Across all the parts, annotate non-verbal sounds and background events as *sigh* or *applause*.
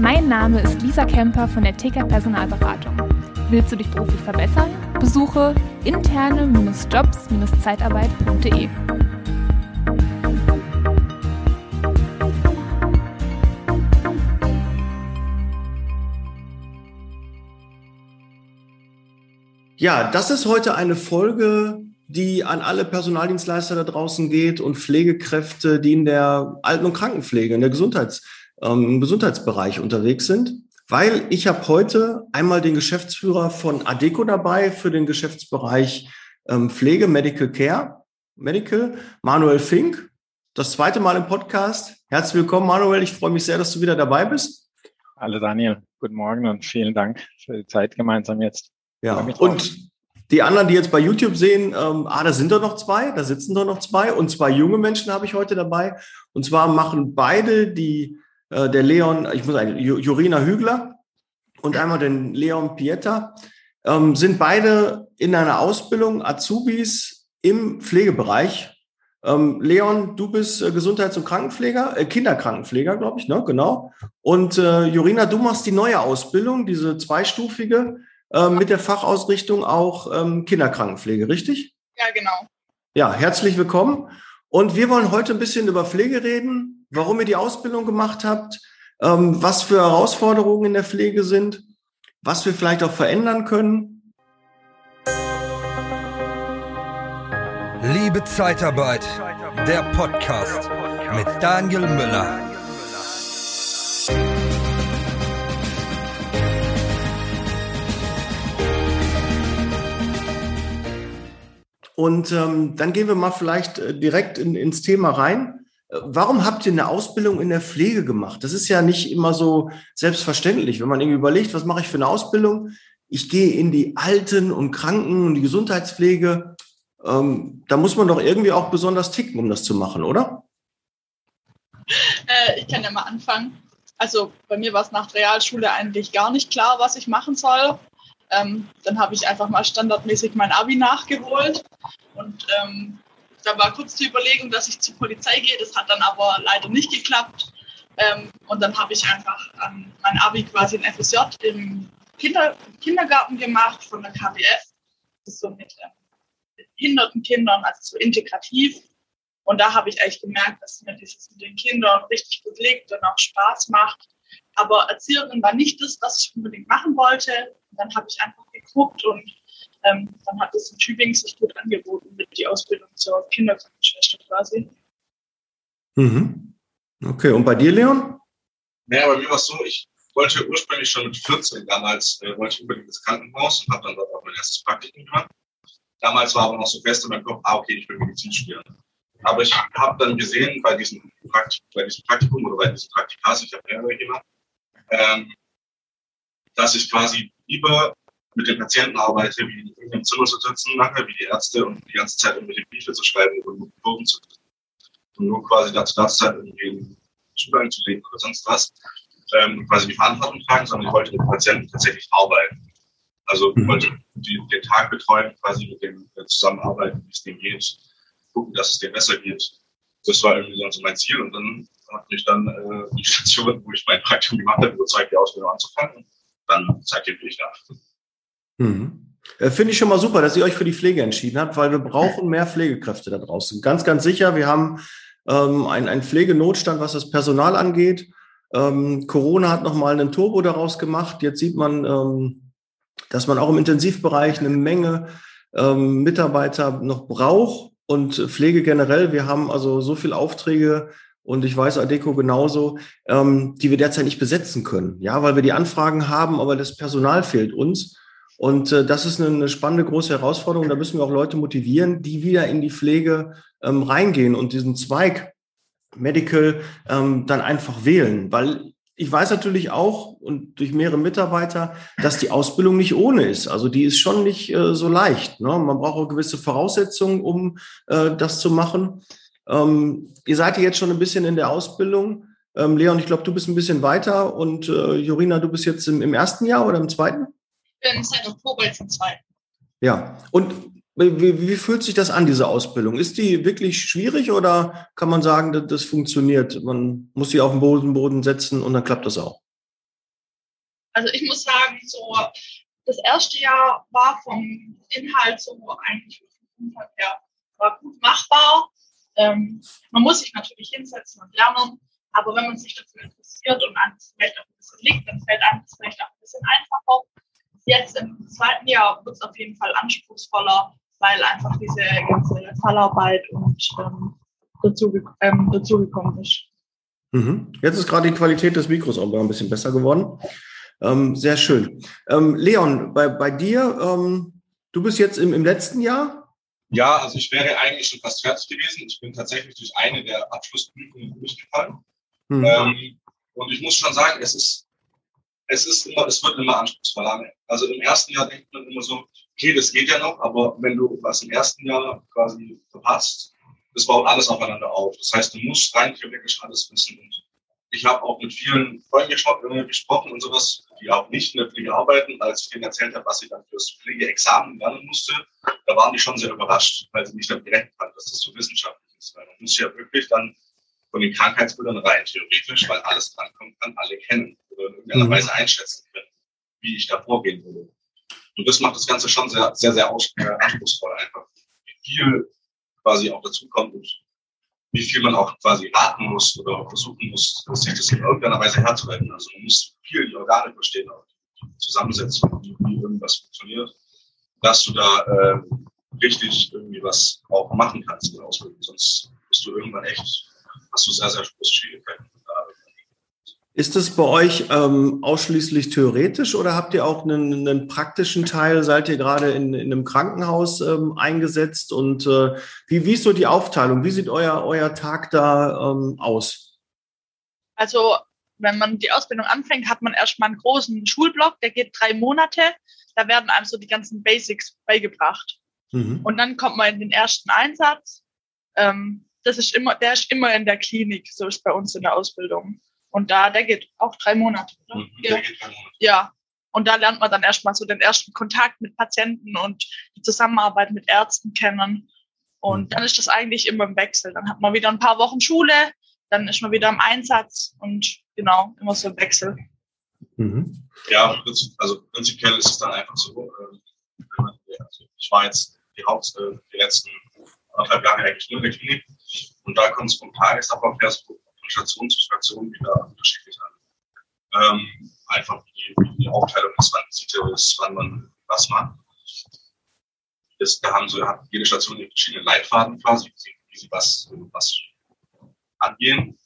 Mein Name ist Lisa Kemper von der TK Personalberatung. Willst du dich beruflich verbessern? Besuche interne-jobs-zeitarbeit.de. Ja, das ist heute eine Folge, die an alle Personaldienstleister da draußen geht und Pflegekräfte, die in der Alten- und Krankenpflege, in der Gesundheits, ähm, im Gesundheitsbereich unterwegs sind. Weil ich habe heute einmal den Geschäftsführer von Adeco dabei für den Geschäftsbereich ähm, Pflege, Medical Care, Medical, Manuel Fink. Das zweite Mal im Podcast. Herzlich willkommen, Manuel. Ich freue mich sehr, dass du wieder dabei bist. Hallo Daniel, guten Morgen und vielen Dank für die Zeit gemeinsam jetzt. Ja, und die anderen, die jetzt bei YouTube sehen, ähm, ah, da sind doch noch zwei, da sitzen doch noch zwei und zwei junge Menschen habe ich heute dabei. Und zwar machen beide die, äh, der Leon, ich muss sagen, Jorina Hügler und einmal den Leon Pieta, ähm, sind beide in einer Ausbildung Azubis im Pflegebereich. Ähm, Leon, du bist äh, Gesundheits- und Krankenpfleger, äh, Kinderkrankenpfleger, glaube ich, ne? Genau. Und äh, Jorina, du machst die neue Ausbildung, diese zweistufige ähm, mit der Fachausrichtung auch ähm, Kinderkrankenpflege, richtig? Ja, genau. Ja, herzlich willkommen. Und wir wollen heute ein bisschen über Pflege reden, warum ihr die Ausbildung gemacht habt, ähm, was für Herausforderungen in der Pflege sind, was wir vielleicht auch verändern können. Liebe Zeitarbeit, der Podcast mit Daniel Müller. Und ähm, dann gehen wir mal vielleicht äh, direkt in, ins Thema rein. Warum habt ihr eine Ausbildung in der Pflege gemacht? Das ist ja nicht immer so selbstverständlich, wenn man irgendwie überlegt, was mache ich für eine Ausbildung? Ich gehe in die Alten- und Kranken- und die Gesundheitspflege. Ähm, da muss man doch irgendwie auch besonders ticken, um das zu machen, oder? Äh, ich kann ja mal anfangen. Also bei mir war es nach der Realschule eigentlich gar nicht klar, was ich machen soll. Ähm, dann habe ich einfach mal standardmäßig mein Abi nachgeholt. Und ähm, da war kurz die Überlegung, dass ich zur Polizei gehe. Das hat dann aber leider nicht geklappt. Ähm, und dann habe ich einfach an mein Abi quasi ein FSJ im Kinder Kindergarten gemacht von der KBF. Das ist so mit äh, behinderten Kindern, also so integrativ. Und da habe ich eigentlich gemerkt, dass mir dieses mit den Kindern richtig gut liegt und auch Spaß macht. Aber Erzieherin war nicht das, was ich unbedingt machen wollte. Und dann habe ich einfach geguckt und ähm, dann hat es in Tübingen sich gut angeboten mit die Ausbildung zur Kinderkrankenschwester quasi. Mhm. Okay, und bei dir, Leon? Naja, bei mir war es so, ich wollte ursprünglich schon mit 14 damals, äh, wollte ich unbedingt ins Krankenhaus und habe dann dort auch mein erstes Praktikum gemacht. Damals war aber noch so fest in meinem Kopf, ah, okay, ich will Medizin studieren. Aber ich habe dann gesehen bei diesem, Praktikum, bei diesem Praktikum oder bei diesem Praktikas, ich habe mehrere gemacht, ähm, dass ich quasi lieber mit den Patienten arbeite, wie im Zimmer zu sitzen, nachher wie die Ärzte und die ganze Zeit irgendwelche Briefe zu schreiben nur Kurven zu und nur quasi dazu da Zeit irgendwie einen Zugang zu legen oder sonst was, ähm, quasi die Verantwortung tragen, sondern ich wollte mit dem Patienten tatsächlich arbeiten. Also ich wollte die, den Tag betreuen, quasi mit dem äh, zusammenarbeiten, wie es dem geht, gucken, dass es dem besser geht. Das war irgendwie so mein Ziel und dann hat mich dann äh, die Station, wo ich mein Praktikum gemacht habe, überzeugt, die Ausbildung anzufangen. Dann seitdem bin ich da. Mhm. Äh, Finde ich schon mal super, dass ihr euch für die Pflege entschieden habt, weil wir brauchen mehr Pflegekräfte da draußen. Ganz, ganz sicher. Wir haben ähm, einen, Pflegenotstand, was das Personal angeht. Ähm, Corona hat nochmal einen Turbo daraus gemacht. Jetzt sieht man, ähm, dass man auch im Intensivbereich eine Menge ähm, Mitarbeiter noch braucht und Pflege generell. Wir haben also so viele Aufträge und ich weiß Adeco genauso, ähm, die wir derzeit nicht besetzen können. Ja, weil wir die Anfragen haben, aber das Personal fehlt uns. Und äh, das ist eine, eine, spannende große Herausforderung. Da müssen wir auch Leute motivieren, die wieder in die Pflege ähm, reingehen und diesen Zweig Medical ähm, dann einfach wählen. Weil ich weiß natürlich auch und durch mehrere Mitarbeiter, dass die Ausbildung nicht ohne ist. Also die ist schon nicht äh, so leicht. Ne? Man braucht auch gewisse Voraussetzungen, um äh, das zu machen. Ähm, ihr seid ja jetzt schon ein bisschen in der Ausbildung. Ähm, Leon, ich glaube, du bist ein bisschen weiter und äh, Jorina, du bist jetzt im, im ersten Jahr oder im zweiten? Ich bin seit Oktober jetzt im zweiten. Ja, und wie, wie, fühlt sich das an, diese Ausbildung? Ist die wirklich schwierig oder kann man sagen, dass das funktioniert? Man muss sie auf den Boden, Boden setzen und dann klappt das auch? Also ich muss sagen, so das erste Jahr war vom Inhalt so eigentlich her, war gut machbar. Ähm, man muss sich natürlich hinsetzen und lernen, aber wenn man sich dafür interessiert und an vielleicht auch ein bisschen liegt, dann fällt einem das vielleicht auch ein bisschen einfacher. Jetzt im zweiten Jahr wird es auf jeden Fall anspruchsvoller, weil einfach diese ganze Fallarbeit und ähm, dazu, ähm, dazugekommen ist. Mhm. Jetzt ist gerade die Qualität des Mikros auch ein bisschen besser geworden. Ähm, sehr schön. Ähm, Leon, bei, bei dir, ähm, du bist jetzt im, im letzten Jahr? Ja, also ich wäre eigentlich schon fast fertig gewesen. Ich bin tatsächlich durch eine der Abschlussprüfungen durchgefallen. Mhm. Ähm, und ich muss schon sagen, es ist, es ist immer, es wird immer anspruchsvoller. Also im ersten Jahr denkt man immer so, okay, das geht ja noch, aber wenn du was im ersten Jahr quasi verpasst, das baut alles aufeinander auf. Das heißt, du musst rein theoretisch alles wissen. Und ich habe auch mit vielen Freunden gesprochen und sowas, die auch nicht in der Pflege arbeiten, als ich denen erzählt habe, was ich dann fürs Pflegeexamen lernen musste, da waren die schon sehr überrascht, weil sie nicht damit gerechnet haben, dass das so wissenschaftlich ist. Weil man muss ja wirklich dann von den Krankheitsbildern rein, theoretisch, weil alles drankommt, kann alle kennen in irgendeiner mhm. Weise einschätzen können, wie ich da vorgehen würde. Und das macht das Ganze schon sehr, sehr, sehr äh, anspruchsvoll einfach. Wie viel quasi auch dazukommt und wie viel man auch quasi raten muss oder versuchen muss, sich das in irgendeiner Weise herzuleiten. Also man muss viel die Organe verstehen, auch die Zusammensetzung, wie, wie irgendwas funktioniert, dass du da äh, richtig irgendwie was auch machen kannst in der Ausbildung. Sonst bist du irgendwann echt, hast du sehr, sehr große Schwierigkeiten. Ist es bei euch ähm, ausschließlich theoretisch oder habt ihr auch einen, einen praktischen Teil? Seid ihr gerade in, in einem Krankenhaus ähm, eingesetzt? Und äh, wie, wie ist so die Aufteilung? Wie sieht euer, euer Tag da ähm, aus? Also, wenn man die Ausbildung anfängt, hat man erstmal einen großen Schulblock, der geht drei Monate. Da werden einem so die ganzen Basics beigebracht. Mhm. Und dann kommt man in den ersten Einsatz. Ähm, das ist immer, der ist immer in der Klinik, so ist bei uns in der Ausbildung. Und da, der geht auch drei Monate. Oder? Mhm, ja. ja. Und da lernt man dann erstmal so den ersten Kontakt mit Patienten und die Zusammenarbeit mit Ärzten kennen. Und mhm. dann ist das eigentlich immer im Wechsel. Dann hat man wieder ein paar Wochen Schule, dann ist man wieder im Einsatz und genau, immer so im Wechsel. Mhm. Ja, also prinzipiell ist es dann einfach so, äh, also ich war jetzt die Haupt, äh, die letzten anderthalb Jahre eigentlich nur in der Klinik und da kommt es vom Tagesablauf her so Station zu Station wieder unterschiedlich an. Ähm, einfach wie die Aufteilung ist, wann Visite ist, wann man was macht. Das, da haben so, hat jede Station verschiedene Leitfaden quasi, wie sie, wie sie was, was angehen.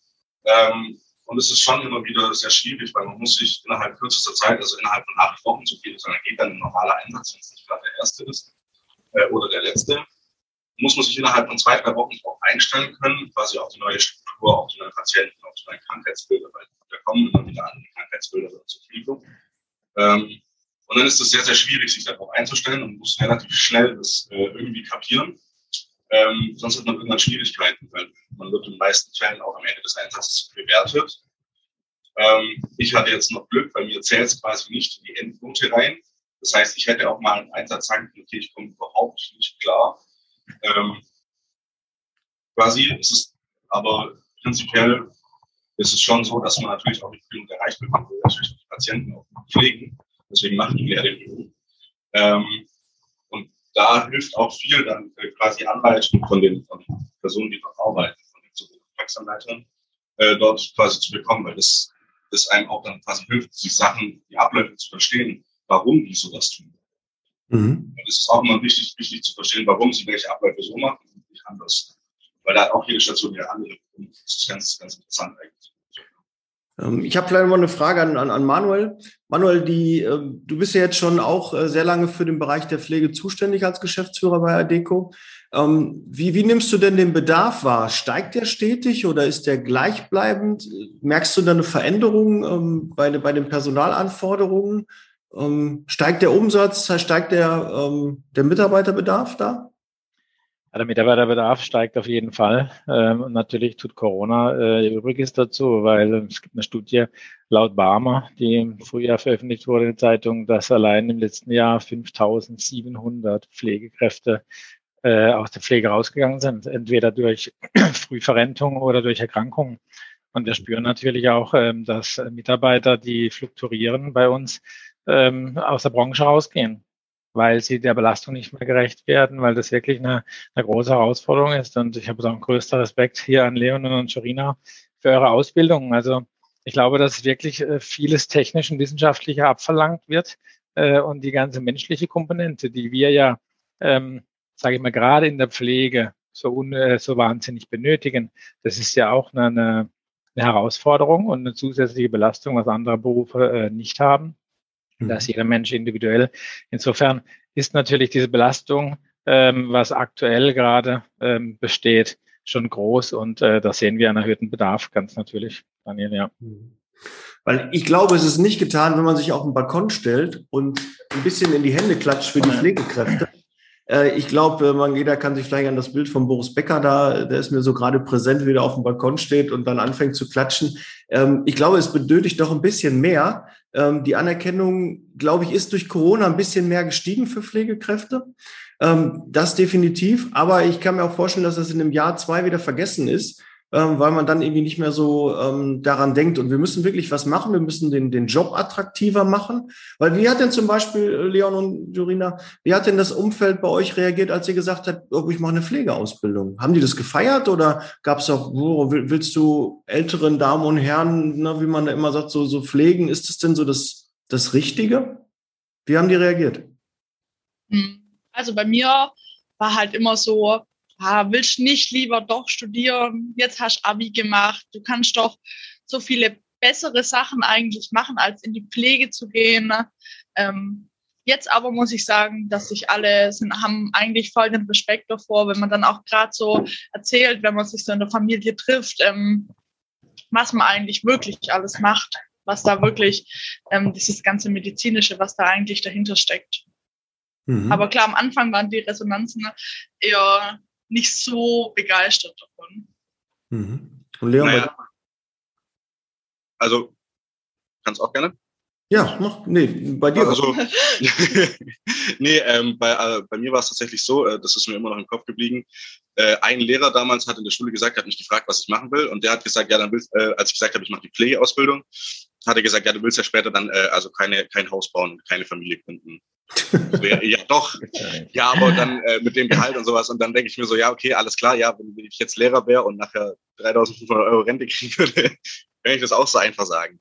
Ähm, und es ist schon immer wieder sehr schwierig, weil man muss sich innerhalb kürzester Zeit, also innerhalb von acht Wochen, so viel sondern geht dann ein normaler Einsatz, wenn es nicht gerade der erste ist äh, oder der letzte, muss man sich innerhalb von zwei, drei Wochen auch einstellen können, quasi auf die neue Struktur, auf die neuen Patienten, auf die neuen Krankheitsbilder, weil da kommen immer wieder andere Krankheitsbilder zur Verfügung. Ähm, und dann ist es sehr, sehr schwierig, sich darauf einzustellen und muss relativ schnell das äh, irgendwie kapieren. Ähm, sonst hat man irgendwann Schwierigkeiten, weil man wird in den meisten Fällen auch am Ende des Einsatzes bewertet. Ähm, ich hatte jetzt noch Glück, weil mir zählt es quasi nicht in die Endpunkte rein. Das heißt, ich hätte auch mal einen Einsatz sagen können, okay, ich komme überhaupt nicht klar ähm, quasi ist es, aber prinzipiell ist es schon so, dass man natürlich auch nicht genug erreicht will natürlich die Patienten auch pflegen. Deswegen machen die Lehrlinge. Ähm, und da hilft auch viel dann äh, quasi Anleitung von den, von den Personen, die dort arbeiten, von den Praxisanleitern, äh, dort quasi zu bekommen, weil das, das einem auch dann quasi hilft, die Sachen, die Abläufe zu verstehen, warum die sowas tun. Mhm. Es ist auch immer wichtig, wichtig zu verstehen, warum sie welche Abläufe so machen und nicht anders. Weil da hat auch jede Station ihre andere. Und das ist ganz, ganz interessant eigentlich. Ähm, ich habe vielleicht mal eine Frage an, an, an Manuel. Manuel, die, äh, du bist ja jetzt schon auch äh, sehr lange für den Bereich der Pflege zuständig als Geschäftsführer bei Adeco. Ähm, wie, wie nimmst du denn den Bedarf wahr? Steigt der stetig oder ist der gleichbleibend? Merkst du da eine Veränderung ähm, bei, bei den Personalanforderungen? Ähm, steigt der Umsatz, steigt der, ähm, der Mitarbeiterbedarf da? Ja, der Mitarbeiterbedarf steigt auf jeden Fall. Ähm, und natürlich tut Corona äh, Übriges dazu, weil es gibt eine Studie laut Barmer, die im Frühjahr veröffentlicht wurde in der Zeitung, dass allein im letzten Jahr 5700 Pflegekräfte äh, aus der Pflege rausgegangen sind, entweder durch *clears throat* Frühverrentung oder durch Erkrankungen. Und wir spüren natürlich auch, ähm, dass Mitarbeiter, die fluktuieren bei uns, ähm, aus der Branche rausgehen, weil sie der Belastung nicht mehr gerecht werden, weil das wirklich eine, eine große Herausforderung ist. Und ich habe auch größter Respekt hier an Leon und Sharina für eure Ausbildung. Also ich glaube, dass wirklich äh, vieles technisch und wissenschaftlicher abverlangt wird äh, und die ganze menschliche Komponente, die wir ja, ähm, sage ich mal, gerade in der Pflege so, un, äh, so wahnsinnig benötigen, das ist ja auch eine, eine Herausforderung und eine zusätzliche Belastung, was andere Berufe äh, nicht haben. Mhm. Da ist jeder Mensch individuell. Insofern ist natürlich diese Belastung, ähm, was aktuell gerade ähm, besteht, schon groß und äh, da sehen wir einen erhöhten Bedarf, ganz natürlich, Daniel, ja. Mhm. Weil ich glaube, es ist nicht getan, wenn man sich auf den Balkon stellt und ein bisschen in die Hände klatscht für die Pflegekräfte. Äh, ich glaube, man jeder kann sich vielleicht an das Bild von Boris Becker da, der ist mir so gerade präsent, wie er auf dem Balkon steht und dann anfängt zu klatschen. Ähm, ich glaube, es benötigt doch ein bisschen mehr. Ähm, die Anerkennung, glaube ich, ist durch Corona ein bisschen mehr gestiegen für Pflegekräfte. Ähm, das definitiv. Aber ich kann mir auch vorstellen, dass das in einem Jahr, zwei wieder vergessen ist, ähm, weil man dann irgendwie nicht mehr so ähm, daran denkt. Und wir müssen wirklich was machen. Wir müssen den, den Job attraktiver machen. Weil wie hat denn zum Beispiel äh, Leon und Jorina, wie hat denn das Umfeld bei euch reagiert, als ihr gesagt habt, oh, ich mache eine Pflegeausbildung? Haben die das gefeiert oder gab es auch, wo willst du älteren Damen und Herren, ne, wie man da immer sagt, so, so pflegen? Ist das denn so das, das Richtige? Wie haben die reagiert? Hm. Also bei mir war halt immer so, ah, willst nicht lieber doch studieren? Jetzt hast du Abi gemacht. Du kannst doch so viele bessere Sachen eigentlich machen, als in die Pflege zu gehen. Ne? Ähm, jetzt aber muss ich sagen, dass sich alle sind, haben eigentlich voll den Respekt davor, wenn man dann auch gerade so erzählt, wenn man sich so in der Familie trifft, ähm, was man eigentlich wirklich alles macht, was da wirklich ähm, dieses ganze medizinische, was da eigentlich dahinter steckt. Mhm. Aber klar, am Anfang waren die Resonanzen eher nicht so begeistert davon. Mhm. Und Leon, naja. also, kannst auch gerne? Ja, mach, nee, bei dir. Also, *laughs* nee, ähm, bei, äh, bei mir war es tatsächlich so, äh, das ist mir immer noch im Kopf geblieben. Äh, ein Lehrer damals hat in der Schule gesagt, hat mich gefragt, was ich machen will. Und der hat gesagt, ja, dann willst, äh, als ich gesagt habe, ich mache die Pflegeausbildung, hat er gesagt, ja, du willst ja später dann äh, also keine, kein Haus bauen, keine Familie gründen. *laughs* ja, doch. Ja, aber dann äh, mit dem Gehalt und sowas. Und dann denke ich mir so, ja, okay, alles klar, ja, wenn ich jetzt Lehrer wäre und nachher 3500 Euro Rente kriegen würde, *laughs* kann ich das auch so einfach sagen.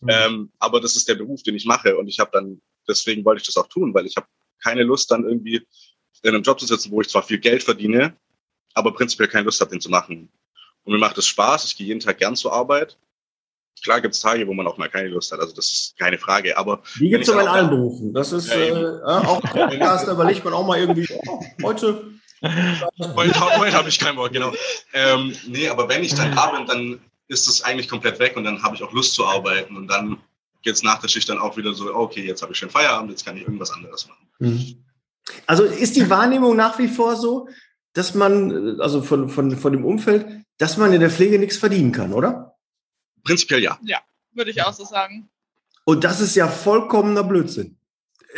Mhm. Ähm, aber das ist der Beruf, den ich mache. Und ich habe dann, deswegen wollte ich das auch tun, weil ich habe keine Lust, dann irgendwie in einem Job zu sitzen, wo ich zwar viel Geld verdiene, aber prinzipiell keine Lust habe, den zu machen. Und mir macht es Spaß. Ich gehe jeden Tag gern zur Arbeit. Klar gibt es Tage, wo man auch mal keine Lust hat, also das ist keine Frage. Aber die gibt es aber in allen Berufen. Das ist ja, äh, auch Podcast, *laughs* da überlegt man auch mal irgendwie, oh, heute. heute, heute habe ich kein Wort, genau. Ähm, nee, aber wenn ich dann da bin, dann ist es eigentlich komplett weg und dann habe ich auch Lust zu arbeiten und dann geht es nach der Schicht dann auch wieder so, okay, jetzt habe ich schon Feierabend, jetzt kann ich irgendwas anderes machen. Mhm. Also ist die Wahrnehmung nach wie vor so, dass man, also von, von, von dem Umfeld, dass man in der Pflege nichts verdienen kann, oder? Prinzipiell ja. Ja, würde ich auch so sagen. Und das ist ja vollkommener Blödsinn.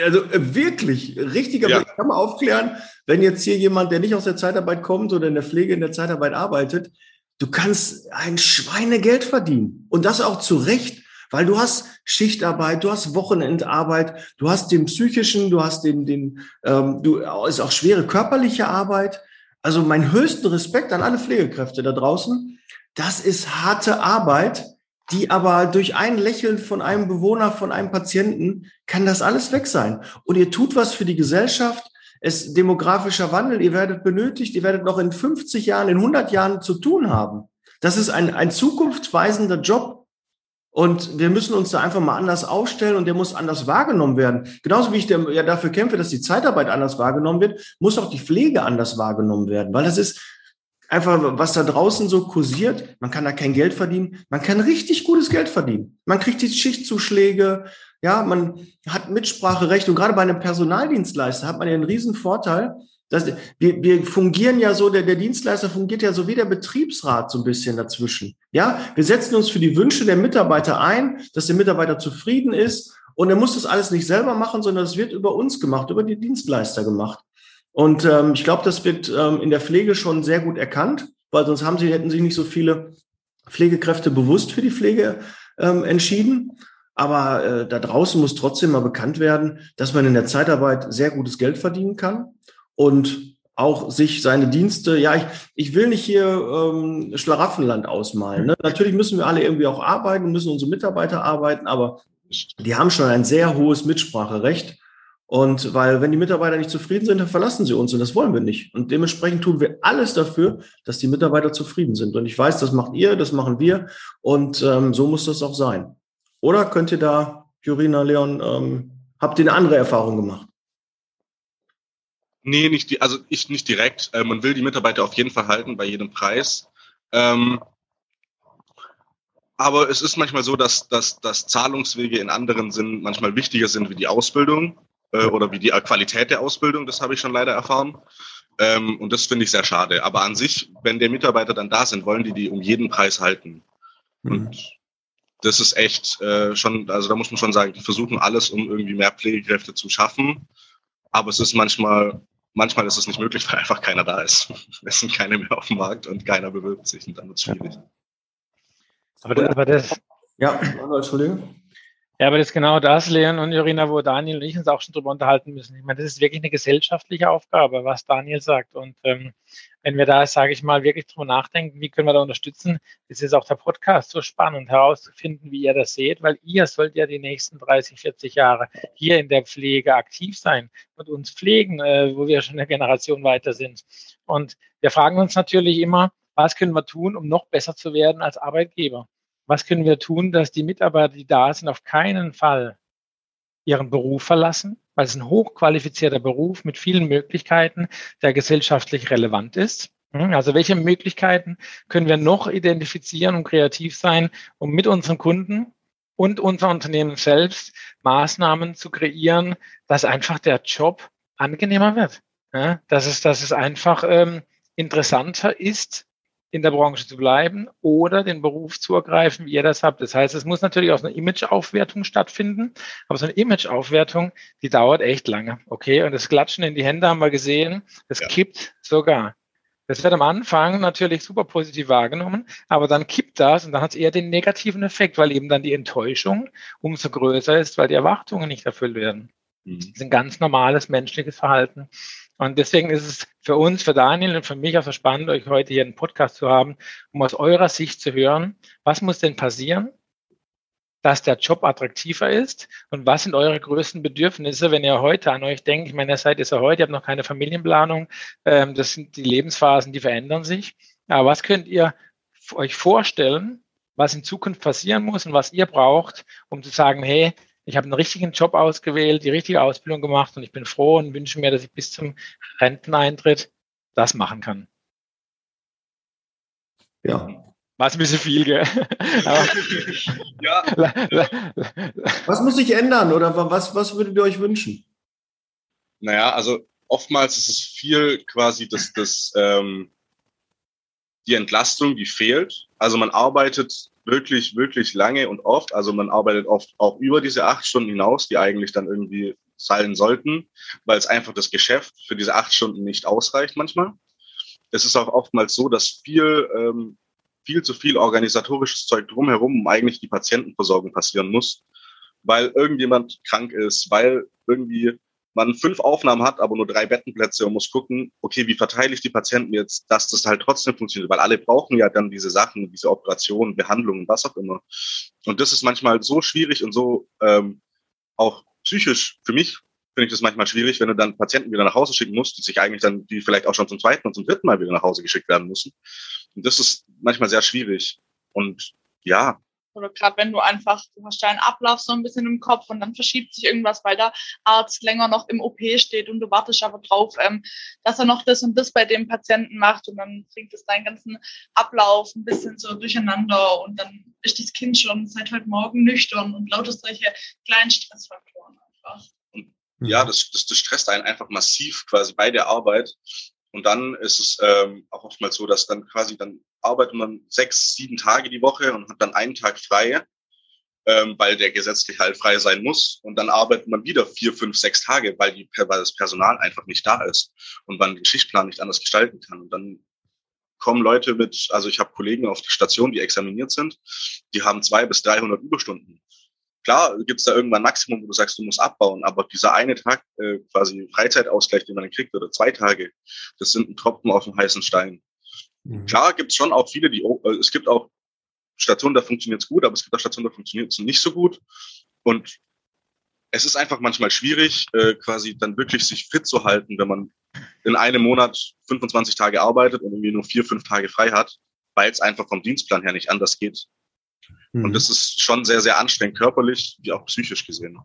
Also äh, wirklich, richtiger ja. kann man aufklären, wenn jetzt hier jemand, der nicht aus der Zeitarbeit kommt oder in der Pflege in der Zeitarbeit arbeitet, du kannst ein Schweinegeld verdienen. Und das auch zu Recht, weil du hast Schichtarbeit, du hast Wochenendarbeit, du hast den psychischen, du hast den, den ähm, du ist auch schwere körperliche Arbeit. Also mein höchsten Respekt an alle Pflegekräfte da draußen. Das ist harte Arbeit die aber durch ein Lächeln von einem Bewohner, von einem Patienten, kann das alles weg sein. Und ihr tut was für die Gesellschaft. Es demografischer Wandel. Ihr werdet benötigt. Ihr werdet noch in 50 Jahren, in 100 Jahren zu tun haben. Das ist ein, ein zukunftsweisender Job. Und wir müssen uns da einfach mal anders aufstellen und der muss anders wahrgenommen werden. Genauso wie ich der, ja dafür kämpfe, dass die Zeitarbeit anders wahrgenommen wird, muss auch die Pflege anders wahrgenommen werden, weil das ist, einfach, was da draußen so kursiert. Man kann da kein Geld verdienen. Man kann richtig gutes Geld verdienen. Man kriegt die Schichtzuschläge. Ja, man hat Mitspracherecht. Und gerade bei einem Personaldienstleister hat man ja einen riesen Vorteil. Dass, wir, wir fungieren ja so, der, der Dienstleister fungiert ja so wie der Betriebsrat so ein bisschen dazwischen. Ja, wir setzen uns für die Wünsche der Mitarbeiter ein, dass der Mitarbeiter zufrieden ist. Und er muss das alles nicht selber machen, sondern es wird über uns gemacht, über die Dienstleister gemacht. Und ähm, ich glaube, das wird ähm, in der Pflege schon sehr gut erkannt, weil sonst haben sie, hätten sich nicht so viele Pflegekräfte bewusst für die Pflege ähm, entschieden. Aber äh, da draußen muss trotzdem mal bekannt werden, dass man in der Zeitarbeit sehr gutes Geld verdienen kann und auch sich seine Dienste, ja, ich, ich will nicht hier ähm, Schlaraffenland ausmalen. Ne? Natürlich müssen wir alle irgendwie auch arbeiten, müssen unsere Mitarbeiter arbeiten, aber die haben schon ein sehr hohes Mitspracherecht. Und weil, wenn die Mitarbeiter nicht zufrieden sind, dann verlassen sie uns und das wollen wir nicht. Und dementsprechend tun wir alles dafür, dass die Mitarbeiter zufrieden sind. Und ich weiß, das macht ihr, das machen wir und ähm, so muss das auch sein. Oder könnt ihr da, Jurina, Leon, ähm, habt ihr eine andere Erfahrung gemacht? Nee, nicht die, also ich nicht direkt. Äh, man will die Mitarbeiter auf jeden Fall halten bei jedem Preis. Ähm, aber es ist manchmal so, dass, dass, dass Zahlungswege in anderen Sinn manchmal wichtiger sind wie die Ausbildung äh, oder wie die Qualität der Ausbildung. Das habe ich schon leider erfahren. Ähm, und das finde ich sehr schade. Aber an sich, wenn der Mitarbeiter dann da sind, wollen die die um jeden Preis halten. Mhm. Und das ist echt äh, schon, also da muss man schon sagen, die versuchen alles, um irgendwie mehr Pflegekräfte zu schaffen. Aber es ist manchmal, manchmal ist es nicht möglich, *laughs* weil einfach keiner da ist. *laughs* Es sind keine mehr auf dem Markt und keiner bewirbt sich und dann wird es schwierig. Aber, aber das. Ja, Entschuldigung. Ja, aber das ist genau das, Leon und Jorina, wo Daniel und ich uns auch schon drüber unterhalten müssen. Ich meine, das ist wirklich eine gesellschaftliche Aufgabe, was Daniel sagt. Und ähm, wenn wir da, sage ich mal, wirklich drüber nachdenken, wie können wir da unterstützen, ist es auch der Podcast so spannend herauszufinden, wie ihr das seht, weil ihr sollt ja die nächsten 30, 40 Jahre hier in der Pflege aktiv sein und uns pflegen, äh, wo wir schon eine Generation weiter sind. Und wir fragen uns natürlich immer, was können wir tun, um noch besser zu werden als Arbeitgeber? Was können wir tun, dass die Mitarbeiter, die da sind, auf keinen Fall ihren Beruf verlassen, weil es ein hochqualifizierter Beruf mit vielen Möglichkeiten, der gesellschaftlich relevant ist. Hm, also welche Möglichkeiten können wir noch identifizieren und kreativ sein, um mit unseren Kunden und unser Unternehmen selbst Maßnahmen zu kreieren, dass einfach der Job angenehmer wird. Dass, es, dass es einfach ähm, interessanter ist, in der Branche zu bleiben oder den Beruf zu ergreifen, wie ihr das habt. Das heißt, es muss natürlich auch eine Imageaufwertung stattfinden, aber so eine Imageaufwertung, die dauert echt lange. Okay, und das Klatschen in die Hände haben wir gesehen, das ja. kippt sogar. Das wird am Anfang natürlich super positiv wahrgenommen, aber dann kippt das und dann hat es eher den negativen Effekt, weil eben dann die Enttäuschung umso größer ist, weil die Erwartungen nicht erfüllt werden. Mhm. Das ist ein ganz normales menschliches Verhalten. Und deswegen ist es für uns, für Daniel und für mich auch so spannend, euch heute hier einen Podcast zu haben, um aus eurer Sicht zu hören, was muss denn passieren, dass der Job attraktiver ist? Und was sind eure größten Bedürfnisse, wenn ihr heute an euch denkt, ich meine, ihr seid ja heute, ihr habt noch keine Familienplanung, ähm, das sind die Lebensphasen, die verändern sich. Aber was könnt ihr euch vorstellen, was in Zukunft passieren muss und was ihr braucht, um zu sagen, hey, ich habe einen richtigen Job ausgewählt, die richtige Ausbildung gemacht und ich bin froh und wünsche mir, dass ich bis zum Renteneintritt das machen kann. Ja. War es ein bisschen viel, gell? *laughs* ja. was muss sich ändern oder was, was würdet ihr euch wünschen? Naja, also oftmals ist es viel quasi das, das, ähm, die Entlastung, die fehlt. Also man arbeitet wirklich, wirklich lange und oft. Also man arbeitet oft auch über diese acht Stunden hinaus, die eigentlich dann irgendwie sein sollten, weil es einfach das Geschäft für diese acht Stunden nicht ausreicht manchmal. Es ist auch oftmals so, dass viel, ähm, viel zu viel organisatorisches Zeug drumherum um eigentlich die Patientenversorgung passieren muss, weil irgendjemand krank ist, weil irgendwie man fünf Aufnahmen hat, aber nur drei Bettenplätze und muss gucken, okay, wie verteile ich die Patienten jetzt, dass das halt trotzdem funktioniert, weil alle brauchen ja dann diese Sachen, diese Operationen, Behandlungen, was auch immer. Und das ist manchmal so schwierig und so ähm, auch psychisch für mich finde ich das manchmal schwierig, wenn du dann Patienten wieder nach Hause schicken musst, die sich eigentlich dann, die vielleicht auch schon zum zweiten und zum dritten Mal wieder nach Hause geschickt werden müssen. Und das ist manchmal sehr schwierig. Und ja, oder gerade wenn du einfach, du hast deinen Ablauf so ein bisschen im Kopf und dann verschiebt sich irgendwas, weil der Arzt länger noch im OP steht und du wartest aber drauf, ähm, dass er noch das und das bei dem Patienten macht und dann bringt es deinen ganzen Ablauf ein bisschen so durcheinander und dann ist das Kind schon seit heute Morgen nüchtern und lauter solche kleinen Stressfaktoren einfach. ja, das, das, das stresst einen einfach massiv quasi bei der Arbeit. Und dann ist es ähm, auch oftmals so, dass dann quasi dann arbeitet man sechs, sieben Tage die Woche und hat dann einen Tag frei, ähm, weil der gesetzlich halt frei sein muss. Und dann arbeitet man wieder vier, fünf, sechs Tage, weil, die, weil das Personal einfach nicht da ist und man den Schichtplan nicht anders gestalten kann. Und dann kommen Leute mit, also ich habe Kollegen auf der Station, die examiniert sind, die haben zwei bis 300 Überstunden. Klar gibt es da irgendwann ein Maximum, wo du sagst, du musst abbauen, aber dieser eine Tag äh, quasi Freizeitausgleich, den man dann kriegt, oder zwei Tage, das sind ein Tropfen auf dem heißen Stein. Mhm. Klar gibt es schon auch viele, die, äh, es gibt auch Stationen, da funktioniert es gut, aber es gibt auch Stationen, da funktioniert es nicht so gut. Und es ist einfach manchmal schwierig, äh, quasi dann wirklich sich fit zu halten, wenn man in einem Monat 25 Tage arbeitet und irgendwie nur vier, fünf Tage frei hat, weil es einfach vom Dienstplan her nicht anders geht. Mhm. Und das ist schon sehr, sehr anstrengend, körperlich wie auch psychisch gesehen.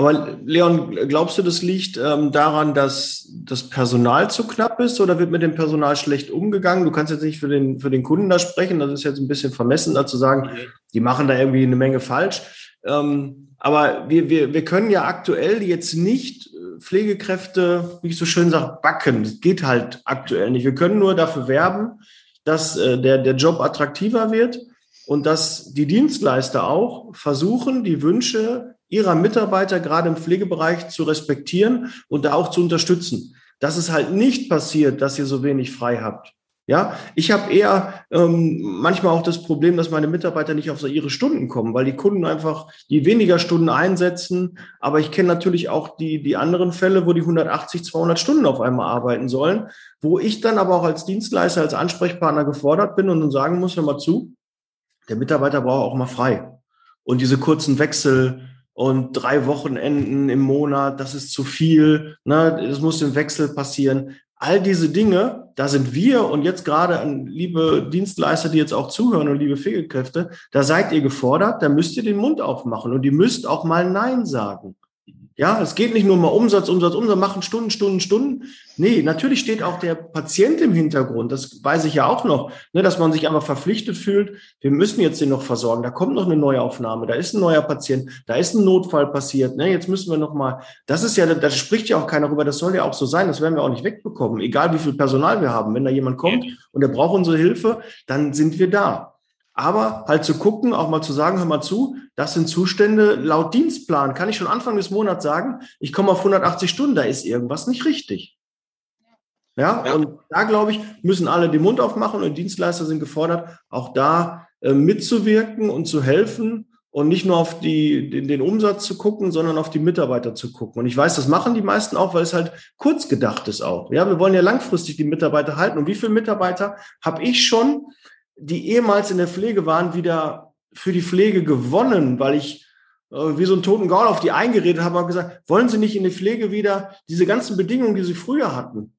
Aber Leon, glaubst du, das liegt ähm, daran, dass das Personal zu knapp ist oder wird mit dem Personal schlecht umgegangen? Du kannst jetzt nicht für den, für den Kunden da sprechen, das ist jetzt ein bisschen vermessen, da zu sagen, die machen da irgendwie eine Menge falsch. Ähm, aber wir, wir, wir können ja aktuell jetzt nicht äh, Pflegekräfte, wie ich so schön sage, backen. Das geht halt aktuell nicht. Wir können nur dafür werben, dass äh, der, der Job attraktiver wird und dass die Dienstleister auch versuchen, die Wünsche ihrer Mitarbeiter gerade im Pflegebereich zu respektieren und da auch zu unterstützen. Dass es halt nicht passiert, dass ihr so wenig frei habt. Ja, ich habe eher ähm, manchmal auch das Problem, dass meine Mitarbeiter nicht auf so ihre Stunden kommen, weil die Kunden einfach die weniger Stunden einsetzen. Aber ich kenne natürlich auch die, die anderen Fälle, wo die 180, 200 Stunden auf einmal arbeiten sollen, wo ich dann aber auch als Dienstleister, als Ansprechpartner gefordert bin und dann sagen muss, hör mal zu, der Mitarbeiter braucht auch mal frei. Und diese kurzen Wechsel und drei Wochenenden im Monat, das ist zu viel. Ne? Das muss im Wechsel passieren all diese Dinge, da sind wir und jetzt gerade an liebe Dienstleister, die jetzt auch zuhören und liebe Pflegekräfte, da seid ihr gefordert, da müsst ihr den Mund aufmachen und ihr müsst auch mal Nein sagen. Ja, es geht nicht nur mal Umsatz, Umsatz, Umsatz, machen Stunden, Stunden, Stunden. Nee, natürlich steht auch der Patient im Hintergrund. Das weiß ich ja auch noch, ne, dass man sich einfach verpflichtet fühlt. Wir müssen jetzt den noch versorgen. Da kommt noch eine Neuaufnahme. Da ist ein neuer Patient. Da ist ein Notfall passiert. Ne, jetzt müssen wir noch mal. Das ist ja, da spricht ja auch keiner drüber. Das soll ja auch so sein. Das werden wir auch nicht wegbekommen. Egal wie viel Personal wir haben. Wenn da jemand kommt und der braucht unsere Hilfe, dann sind wir da. Aber halt zu gucken, auch mal zu sagen, hör mal zu, das sind Zustände laut Dienstplan. Kann ich schon Anfang des Monats sagen, ich komme auf 180 Stunden, da ist irgendwas nicht richtig. Ja, ja. und da glaube ich, müssen alle den Mund aufmachen und Dienstleister sind gefordert, auch da äh, mitzuwirken und zu helfen und nicht nur auf die, den, den, Umsatz zu gucken, sondern auf die Mitarbeiter zu gucken. Und ich weiß, das machen die meisten auch, weil es halt kurz gedacht ist auch. Ja, wir wollen ja langfristig die Mitarbeiter halten. Und wie viele Mitarbeiter habe ich schon die ehemals in der Pflege waren, wieder für die Pflege gewonnen, weil ich äh, wie so ein toten Gaul auf die eingeredet habe und gesagt, wollen Sie nicht in die Pflege wieder diese ganzen Bedingungen, die Sie früher hatten,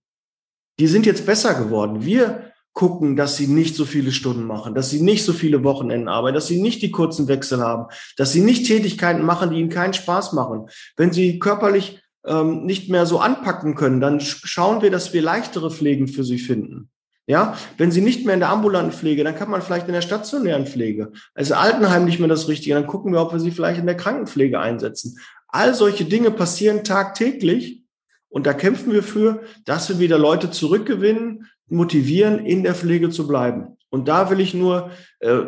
die sind jetzt besser geworden. Wir gucken, dass sie nicht so viele Stunden machen, dass sie nicht so viele Wochenenden arbeiten, dass sie nicht die kurzen Wechsel haben, dass sie nicht Tätigkeiten machen, die ihnen keinen Spaß machen. Wenn sie körperlich ähm, nicht mehr so anpacken können, dann schauen wir, dass wir leichtere Pflegen für sie finden. Ja, wenn Sie nicht mehr in der ambulanten Pflege, dann kann man vielleicht in der stationären Pflege. Also Altenheim nicht mehr das Richtige, dann gucken wir, ob wir Sie vielleicht in der Krankenpflege einsetzen. All solche Dinge passieren tagtäglich und da kämpfen wir für, dass wir wieder Leute zurückgewinnen, motivieren, in der Pflege zu bleiben. Und da will ich nur, äh,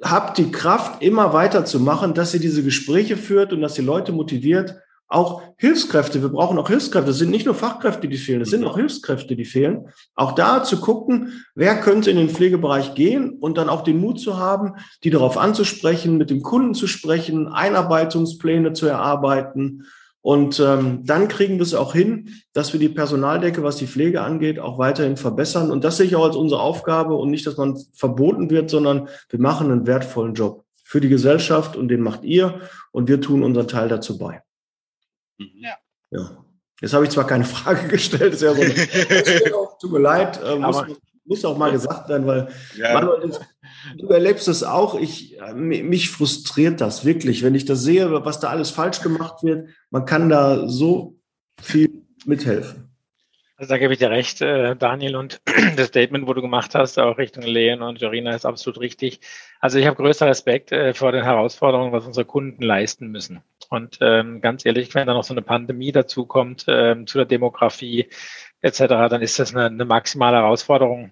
habt die Kraft, immer weiterzumachen, dass ihr diese Gespräche führt und dass ihr Leute motiviert, auch Hilfskräfte, wir brauchen auch Hilfskräfte. Es sind nicht nur Fachkräfte, die fehlen, es sind auch Hilfskräfte, die fehlen. Auch da zu gucken, wer könnte in den Pflegebereich gehen und dann auch den Mut zu haben, die darauf anzusprechen, mit dem Kunden zu sprechen, Einarbeitungspläne zu erarbeiten. Und ähm, dann kriegen wir es auch hin, dass wir die Personaldecke, was die Pflege angeht, auch weiterhin verbessern. Und das sehe ich auch als unsere Aufgabe und nicht, dass man verboten wird, sondern wir machen einen wertvollen Job für die Gesellschaft und den macht ihr und wir tun unseren Teil dazu bei. Mhm. Ja. ja. Jetzt habe ich zwar keine *laughs* Frage gestellt, ist ja so. *laughs* tut mir leid, äh, muss, muss, auch mal gesagt werden, weil ja. Manuel, du erlebst es auch. Ich, äh, mich frustriert das wirklich, wenn ich das sehe, was da alles falsch gemacht wird. Man kann da so viel mithelfen. Also da gebe ich dir recht, äh, Daniel, und *clears throat* das Statement, wo du gemacht hast, auch Richtung Lehen und Jorina, ist absolut richtig. Also ich habe größter Respekt äh, vor den Herausforderungen, was unsere Kunden leisten müssen. Und ähm, ganz ehrlich, wenn da noch so eine Pandemie dazukommt ähm, zu der Demografie etc., dann ist das eine, eine maximale Herausforderung.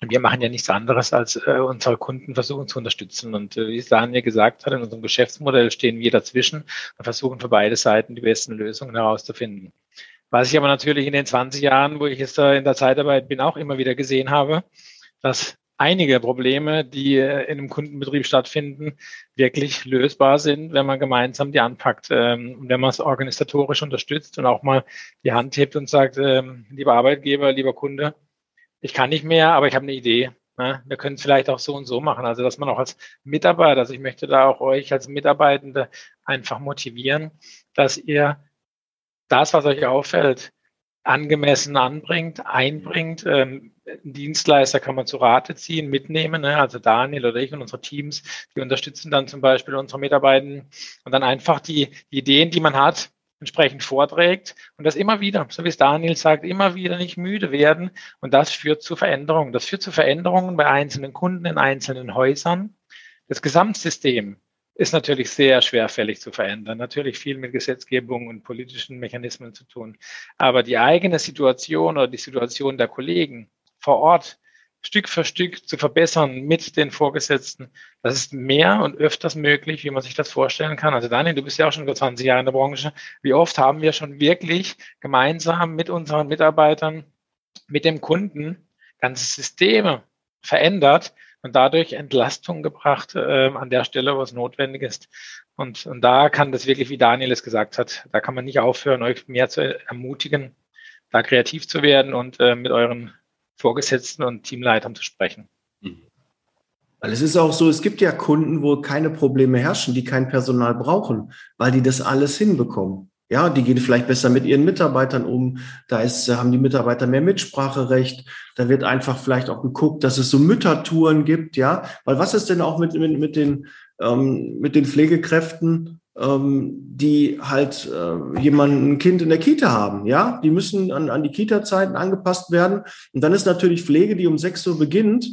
Wir machen ja nichts anderes, als äh, unsere Kunden versuchen zu unterstützen. Und äh, wie es Daniel gesagt hat, in unserem Geschäftsmodell stehen wir dazwischen und versuchen für beide Seiten die besten Lösungen herauszufinden. Was ich aber natürlich in den 20 Jahren, wo ich jetzt da in der Zeitarbeit bin, auch immer wieder gesehen habe, dass einige Probleme, die äh, in einem Kundenbetrieb stattfinden, wirklich lösbar sind, wenn man gemeinsam die anpackt ähm, und wenn man es organisatorisch unterstützt und auch mal die Hand hebt und sagt, ähm, lieber Arbeitgeber, lieber Kunde, ich kann nicht mehr, aber ich habe eine Idee. Ne? Wir können es vielleicht auch so und so machen. Also dass man auch als Mitarbeiter, also ich möchte da auch euch als Mitarbeitende einfach motivieren, dass ihr das, was euch auffällt, angemessen anbringt, einbringt. Ähm, Dienstleister kann man zu Rate ziehen, mitnehmen. Ne? Also Daniel oder ich und unsere Teams, die unterstützen dann zum Beispiel unsere Mitarbeiter und dann einfach die, die Ideen, die man hat, entsprechend vorträgt und das immer wieder, so wie es Daniel sagt, immer wieder nicht müde werden. Und das führt zu Veränderungen. Das führt zu Veränderungen bei einzelnen Kunden in einzelnen Häusern. Das Gesamtsystem ist natürlich sehr schwerfällig zu verändern. Natürlich viel mit Gesetzgebung und politischen Mechanismen zu tun. Aber die eigene Situation oder die Situation der Kollegen vor Ort Stück für Stück zu verbessern mit den Vorgesetzten, das ist mehr und öfters möglich, wie man sich das vorstellen kann. Also Daniel, du bist ja auch schon über 20 Jahre in der Branche. Wie oft haben wir schon wirklich gemeinsam mit unseren Mitarbeitern, mit dem Kunden ganze Systeme verändert, und dadurch Entlastung gebracht äh, an der Stelle, wo es notwendig ist. Und, und da kann das wirklich, wie Daniel es gesagt hat, da kann man nicht aufhören, euch mehr zu ermutigen, da kreativ zu werden und äh, mit euren Vorgesetzten und Teamleitern zu sprechen. Weil es ist auch so, es gibt ja Kunden, wo keine Probleme herrschen, die kein Personal brauchen, weil die das alles hinbekommen. Ja, die gehen vielleicht besser mit ihren Mitarbeitern um. Da ist, haben die Mitarbeiter mehr Mitspracherecht. Da wird einfach vielleicht auch geguckt, dass es so Müttertouren gibt. Ja, weil was ist denn auch mit, mit, mit den, ähm, mit den Pflegekräften, ähm, die halt äh, jemanden, ein Kind in der Kita haben? Ja, die müssen an, an die Kita-Zeiten angepasst werden. Und dann ist natürlich Pflege, die um 6 Uhr beginnt,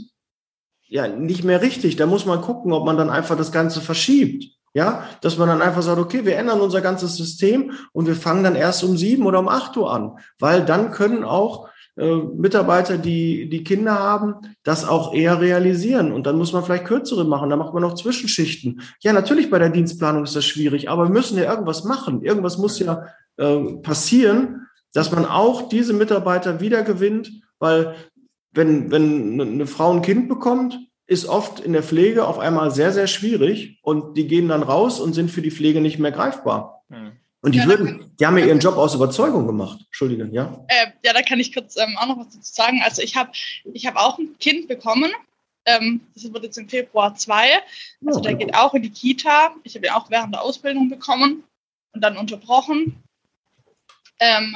ja, nicht mehr richtig. Da muss man gucken, ob man dann einfach das Ganze verschiebt. Ja, dass man dann einfach sagt, okay, wir ändern unser ganzes System und wir fangen dann erst um sieben oder um acht Uhr an, weil dann können auch äh, Mitarbeiter, die die Kinder haben, das auch eher realisieren und dann muss man vielleicht kürzere machen, dann macht man noch Zwischenschichten. Ja, natürlich bei der Dienstplanung ist das schwierig, aber wir müssen ja irgendwas machen. Irgendwas muss ja äh, passieren, dass man auch diese Mitarbeiter wiedergewinnt, weil wenn, wenn eine Frau ein Kind bekommt, ist oft in der Pflege auf einmal sehr, sehr schwierig und die gehen dann raus und sind für die Pflege nicht mehr greifbar. Mhm. Und die ja, würden, die haben ja ihren Job aus Überzeugung gemacht. Entschuldige, ja? Äh, ja, da kann ich kurz ähm, auch noch was dazu sagen. Also ich habe ich hab auch ein Kind bekommen. Ähm, das wird jetzt im Februar zwei. Also oh, der geht auch in die Kita. Ich habe ihn auch während der Ausbildung bekommen und dann unterbrochen. Ähm,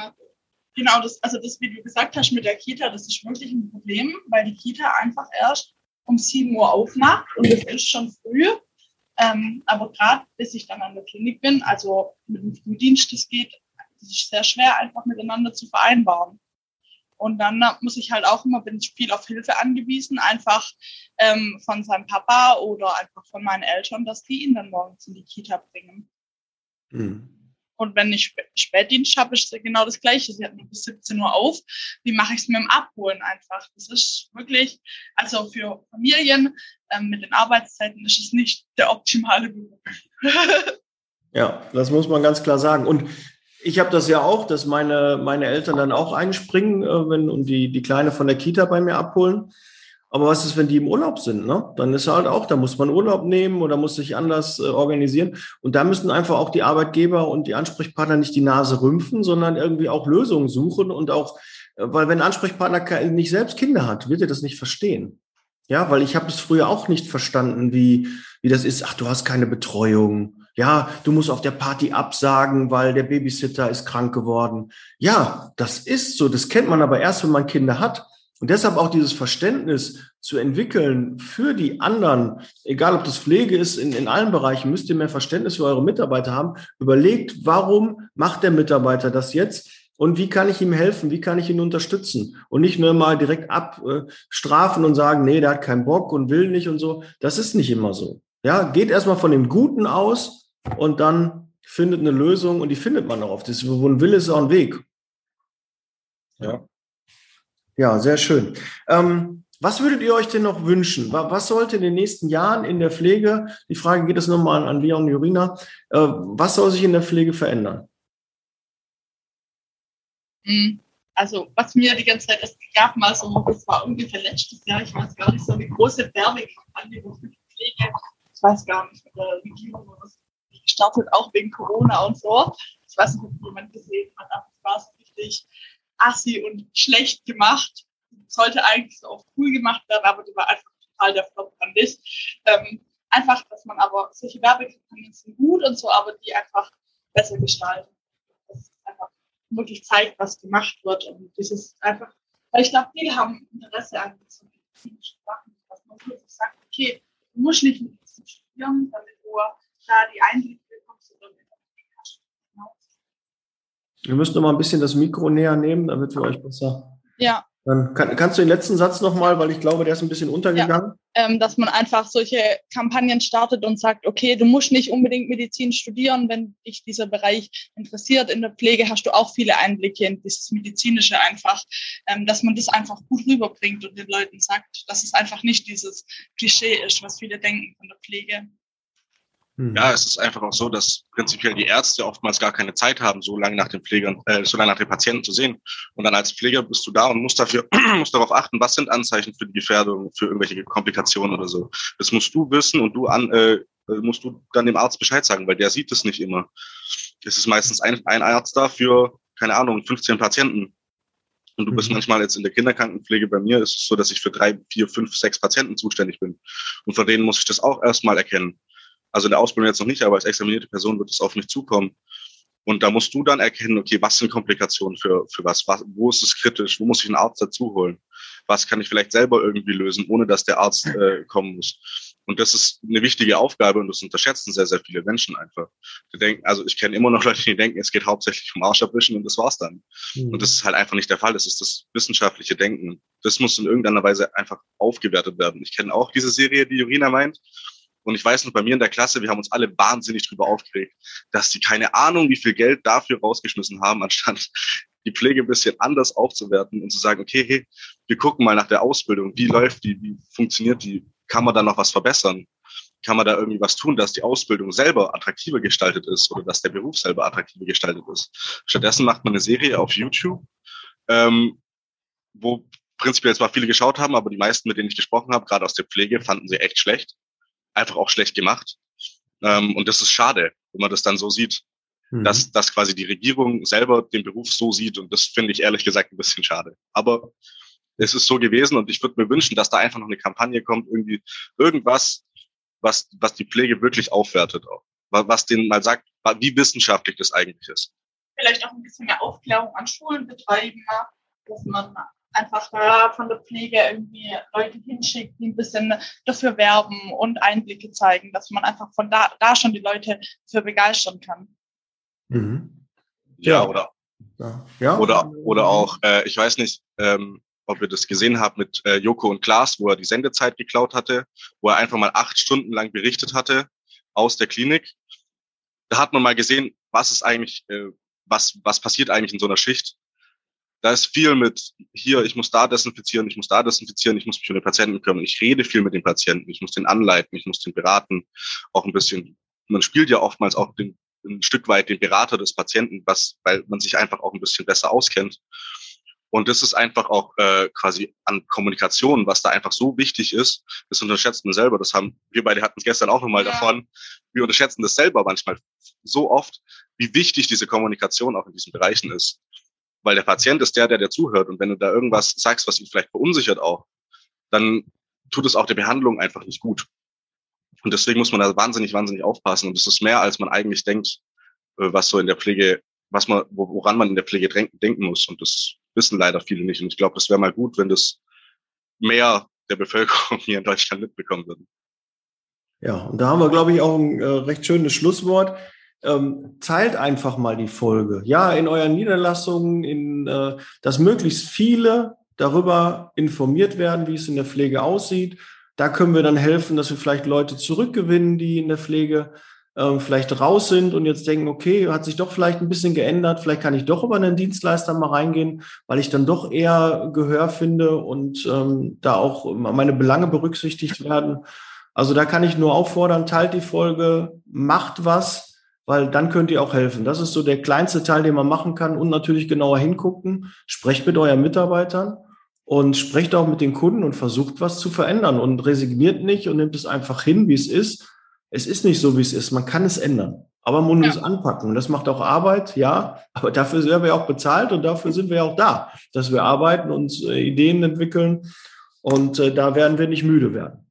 genau, das, also das, wie du gesagt hast mit der Kita, das ist wirklich ein Problem, weil die Kita einfach erst um 7 Uhr aufmacht und es ist schon früh. Ähm, aber gerade bis ich dann an der Klinik bin, also mit dem Frühdienst, das geht, das ist sehr schwer einfach miteinander zu vereinbaren. Und dann muss ich halt auch immer, bin ich viel auf Hilfe angewiesen, einfach ähm, von seinem Papa oder einfach von meinen Eltern, dass die ihn dann morgens in die Kita bringen. Mhm. Und wenn ich Spätdienst habe, ist genau das Gleiche. Sie hat nur bis 17 Uhr auf. Wie mache ich es mit dem Abholen einfach? Das ist wirklich, also für Familien ähm, mit den Arbeitszeiten ist es nicht der optimale Beruf. *laughs* ja, das muss man ganz klar sagen. Und ich habe das ja auch, dass meine, meine Eltern dann auch einspringen äh, wenn, und die, die Kleine von der Kita bei mir abholen. Aber was ist, wenn die im Urlaub sind? Ne? Dann ist halt auch, da muss man Urlaub nehmen oder muss sich anders äh, organisieren. Und da müssen einfach auch die Arbeitgeber und die Ansprechpartner nicht die Nase rümpfen, sondern irgendwie auch Lösungen suchen und auch, äh, weil wenn ein Ansprechpartner nicht selbst Kinder hat, wird er das nicht verstehen. Ja, weil ich habe es früher auch nicht verstanden, wie, wie das ist. Ach, du hast keine Betreuung. Ja, du musst auf der Party absagen, weil der Babysitter ist krank geworden. Ja, das ist so. Das kennt man aber erst, wenn man Kinder hat. Und deshalb auch dieses Verständnis zu entwickeln für die anderen, egal ob das Pflege ist, in, in allen Bereichen müsst ihr mehr Verständnis für eure Mitarbeiter haben. Überlegt, warum macht der Mitarbeiter das jetzt? Und wie kann ich ihm helfen? Wie kann ich ihn unterstützen? Und nicht nur mal direkt abstrafen und sagen, nee, der hat keinen Bock und will nicht und so. Das ist nicht immer so. Ja, geht erstmal von dem Guten aus und dann findet eine Lösung und die findet man auch oft. Das, wo ein Wille ist auch ein Weg. Ja. Ja, sehr schön. Ähm, was würdet ihr euch denn noch wünschen? Was sollte in den nächsten Jahren in der Pflege, die Frage geht es nochmal an Leon Jurina, äh, was soll sich in der Pflege verändern? Mhm. Also, was mir die ganze Zeit, es gab mal so, das war ungefähr letztes Jahr, ich weiß gar nicht, so eine große Werbekampagne für die Pflege, ich weiß gar nicht, mit der Regierung oder so, gestartet, auch wegen Corona und so. Ich weiß nicht, ob jemand gesehen hat, aber es war so richtig assi und schlecht gemacht. Sollte eigentlich so auch cool gemacht werden, aber die war einfach total der Flop, fand ich. Ähm, einfach, dass man aber, solche Werbekampagnen sind gut und so, aber die einfach besser gestalten. Das einfach wirklich zeigt, was gemacht wird. Und dieses einfach, weil ich glaube, viele haben Interesse an so medizinischen Sachen, dass man wirklich sagt, okay, du musst nicht Medizin studieren, damit du da die Einblicke bekommst oder mit Wir müssen noch mal ein bisschen das Mikro näher nehmen, damit wir euch besser. Ja. Dann kann, kannst du den letzten Satz noch mal, weil ich glaube, der ist ein bisschen untergegangen. Ja, ähm, dass man einfach solche Kampagnen startet und sagt, okay, du musst nicht unbedingt Medizin studieren, wenn dich dieser Bereich interessiert. In der Pflege hast du auch viele Einblicke in dieses Medizinische einfach, ähm, dass man das einfach gut rüberbringt und den Leuten sagt, dass es einfach nicht dieses Klischee ist, was viele denken von der Pflege. Hm. Ja, es ist einfach auch so, dass prinzipiell die Ärzte oftmals gar keine Zeit haben, so lange nach den Pflegern, äh, so lange nach den Patienten zu sehen. Und dann als Pfleger bist du da und musst dafür, *clears throat* musst darauf achten, was sind Anzeichen für die Gefährdung, für irgendwelche Komplikationen oder so. Das musst du wissen und du an, äh, musst du dann dem Arzt Bescheid sagen, weil der sieht es nicht immer. Es ist meistens ein, ein Arzt da für, keine Ahnung, 15 Patienten. Und du bist mhm. manchmal jetzt in der Kinderkrankenpflege bei mir, ist es so, dass ich für drei, vier, fünf, sechs Patienten zuständig bin. Und von denen muss ich das auch erstmal erkennen. Also in der Ausbildung jetzt noch nicht, aber als examinierte Person wird es auf mich zukommen. Und da musst du dann erkennen, okay, was sind Komplikationen für, für was, was, wo ist es kritisch, wo muss ich einen Arzt dazu holen? Was kann ich vielleicht selber irgendwie lösen, ohne dass der Arzt äh, kommen muss? Und das ist eine wichtige Aufgabe und das unterschätzen sehr, sehr viele Menschen einfach. Die denken, also ich kenne immer noch Leute, die denken, es geht hauptsächlich um Arschabwischen und das war's dann. Mhm. Und das ist halt einfach nicht der Fall. Das ist das wissenschaftliche Denken. Das muss in irgendeiner Weise einfach aufgewertet werden. Ich kenne auch diese Serie, die Jurina meint. Und ich weiß noch, bei mir in der Klasse, wir haben uns alle wahnsinnig drüber aufgeregt, dass die keine Ahnung, wie viel Geld dafür rausgeschmissen haben, anstatt die Pflege ein bisschen anders aufzuwerten und zu sagen, okay, hey, wir gucken mal nach der Ausbildung, wie läuft die, wie funktioniert die, kann man da noch was verbessern? Kann man da irgendwie was tun, dass die Ausbildung selber attraktiver gestaltet ist oder dass der Beruf selber attraktiver gestaltet ist? Stattdessen macht man eine Serie auf YouTube, ähm, wo prinzipiell zwar viele geschaut haben, aber die meisten, mit denen ich gesprochen habe, gerade aus der Pflege, fanden sie echt schlecht einfach auch schlecht gemacht. Ähm, und das ist schade, wenn man das dann so sieht, mhm. dass, dass quasi die Regierung selber den Beruf so sieht. Und das finde ich ehrlich gesagt ein bisschen schade. Aber es ist so gewesen und ich würde mir wünschen, dass da einfach noch eine Kampagne kommt, irgendwie irgendwas, was, was die Pflege wirklich aufwertet auch. Was denen mal sagt, wie wissenschaftlich das eigentlich ist. Vielleicht auch ein bisschen mehr Aufklärung an Schulen betreiben, dass man einfach da von der Pflege irgendwie Leute hinschickt, die ein bisschen dafür werben und Einblicke zeigen, dass man einfach von da, da schon die Leute für begeistern kann. Mhm. Ja, oder, ja. oder, oder auch, äh, ich weiß nicht, ähm, ob ihr das gesehen habt mit äh, Joko und Klaas, wo er die Sendezeit geklaut hatte, wo er einfach mal acht Stunden lang berichtet hatte aus der Klinik. Da hat man mal gesehen, was ist eigentlich, äh, was, was passiert eigentlich in so einer Schicht da ist viel mit hier, ich muss da desinfizieren, ich muss da desinfizieren, ich muss mich um den Patienten kümmern. Ich rede viel mit dem Patienten, ich muss den anleiten, ich muss den beraten, auch ein bisschen. Man spielt ja oftmals auch den, ein Stück weit den Berater des Patienten, was, weil man sich einfach auch ein bisschen besser auskennt. Und das ist einfach auch äh, quasi an Kommunikation, was da einfach so wichtig ist. Das unterschätzt man selber. Das haben wir beide hatten es gestern auch nochmal ja. davon. Wir unterschätzen das selber manchmal so oft, wie wichtig diese Kommunikation auch in diesen Bereichen ist weil der Patient ist der, der dir zuhört. Und wenn du da irgendwas sagst, was ihn vielleicht verunsichert auch, dann tut es auch der Behandlung einfach nicht gut. Und deswegen muss man da wahnsinnig, wahnsinnig aufpassen. Und es ist mehr, als man eigentlich denkt, äh, was so in der Pflege, was man, woran man in der Pflege denken muss. Und das wissen leider viele nicht. Und ich glaube, das wäre mal gut, wenn das mehr der Bevölkerung hier in Deutschland mitbekommen würden. Ja, und da haben wir, glaube ich, auch ein äh, recht schönes Schlusswort ähm, teilt einfach mal die Folge. Ja, in euren Niederlassungen, in, äh, dass möglichst viele darüber informiert werden, wie es in der Pflege aussieht. Da können wir dann helfen, dass wir vielleicht Leute zurückgewinnen, die in der Pflege ähm, vielleicht raus sind und jetzt denken, okay, hat sich doch vielleicht ein bisschen geändert, vielleicht kann ich doch über einen Dienstleister mal reingehen, weil ich dann doch eher Gehör finde und ähm, da auch meine Belange berücksichtigt werden. Also da kann ich nur auffordern, teilt die Folge, macht was weil dann könnt ihr auch helfen. Das ist so der kleinste Teil, den man machen kann und natürlich genauer hingucken. Sprecht mit euren Mitarbeitern und sprecht auch mit den Kunden und versucht was zu verändern und resigniert nicht und nimmt es einfach hin, wie es ist. Es ist nicht so, wie es ist. Man kann es ändern. Aber man muss ja. es anpacken. Das macht auch Arbeit, ja. Aber dafür werden wir auch bezahlt und dafür sind wir auch da, dass wir arbeiten und äh, Ideen entwickeln. Und äh, da werden wir nicht müde werden.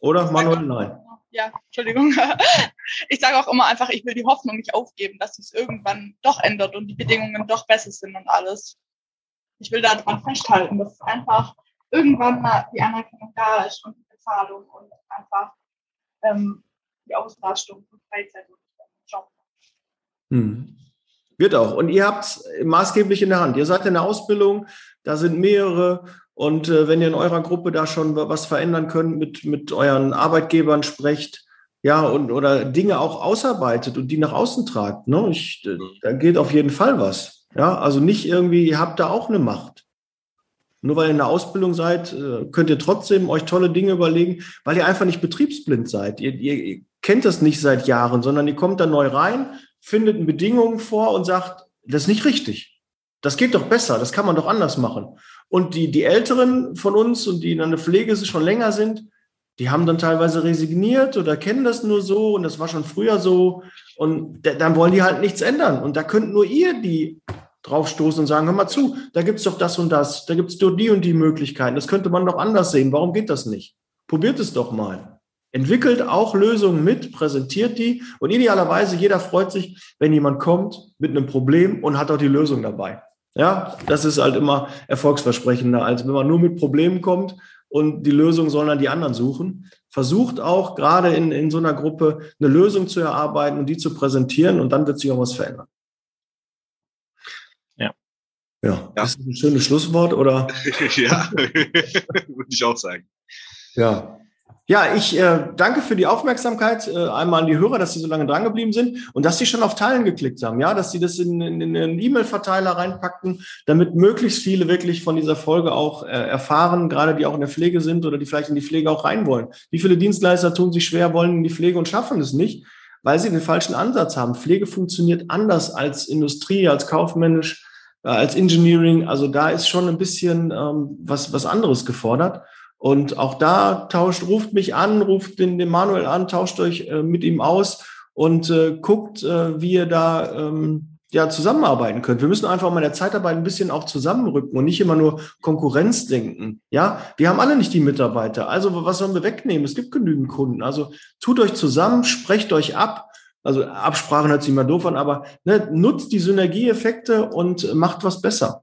Oder, Manuel? Nein ja, Entschuldigung. *laughs* Ich sage auch immer einfach, ich will die Hoffnung nicht aufgeben, dass es irgendwann doch ändert und die Bedingungen doch besser sind und alles. Ich will daran festhalten, dass einfach irgendwann mal die Anerkennung da ist und die Bezahlung und einfach ähm, die Auslastung von Freizeit und Job. Hm. Wird auch. Und ihr habt es maßgeblich in der Hand. Ihr seid in der Ausbildung, da sind mehrere und äh, wenn ihr in eurer Gruppe da schon was verändern könnt, mit, mit euren Arbeitgebern sprecht, ja, und oder Dinge auch ausarbeitet und die nach außen tragt, ne? Ich, da geht auf jeden Fall was. Ja, also nicht irgendwie, ihr habt da auch eine Macht. Nur weil ihr in der Ausbildung seid, äh, könnt ihr trotzdem euch tolle Dinge überlegen, weil ihr einfach nicht betriebsblind seid. Ihr, ihr kennt das nicht seit Jahren, sondern ihr kommt da neu rein, findet eine Bedingung vor und sagt, das ist nicht richtig. Das geht doch besser, das kann man doch anders machen. Und die, die Älteren von uns und die in der Pflege schon länger sind, die haben dann teilweise resigniert oder kennen das nur so und das war schon früher so. Und dann wollen die halt nichts ändern. Und da könnt nur ihr die draufstoßen und sagen, hör mal zu, da gibt's doch das und das, da gibt's doch die und die Möglichkeiten. Das könnte man doch anders sehen. Warum geht das nicht? Probiert es doch mal. Entwickelt auch Lösungen mit, präsentiert die und idealerweise jeder freut sich, wenn jemand kommt mit einem Problem und hat auch die Lösung dabei. Ja, das ist halt immer erfolgsversprechender, als wenn man nur mit Problemen kommt und die Lösung sollen dann die anderen suchen. Versucht auch gerade in, in so einer Gruppe eine Lösung zu erarbeiten und die zu präsentieren und dann wird sich auch was verändern. Ja. Ja, das ist ein schönes Schlusswort, oder? *laughs* ja, *laughs* würde ich auch sagen. Ja, ja, ich äh, danke für die Aufmerksamkeit äh, einmal an die Hörer, dass sie so lange dran geblieben sind und dass sie schon auf Teilen geklickt haben, ja, dass sie das in, in, in einen E-Mail-Verteiler reinpackten, damit möglichst viele wirklich von dieser Folge auch äh, erfahren, gerade die auch in der Pflege sind oder die vielleicht in die Pflege auch rein wollen. Wie viele Dienstleister tun sich schwer, wollen in die Pflege und schaffen es nicht, weil sie den falschen Ansatz haben. Pflege funktioniert anders als Industrie, als kaufmännisch, äh, als Engineering. Also da ist schon ein bisschen ähm, was, was anderes gefordert. Und auch da tauscht, ruft mich an, ruft den, den Manuel an, tauscht euch äh, mit ihm aus und äh, guckt, äh, wie ihr da ähm, ja zusammenarbeiten könnt. Wir müssen einfach mal in der Zeitarbeit ein bisschen auch zusammenrücken und nicht immer nur Konkurrenz denken. Ja, wir haben alle nicht die Mitarbeiter. Also was sollen wir wegnehmen? Es gibt genügend Kunden. Also tut euch zusammen, sprecht euch ab. Also Absprachen hört sich immer doof an, aber ne, nutzt die Synergieeffekte und macht was besser.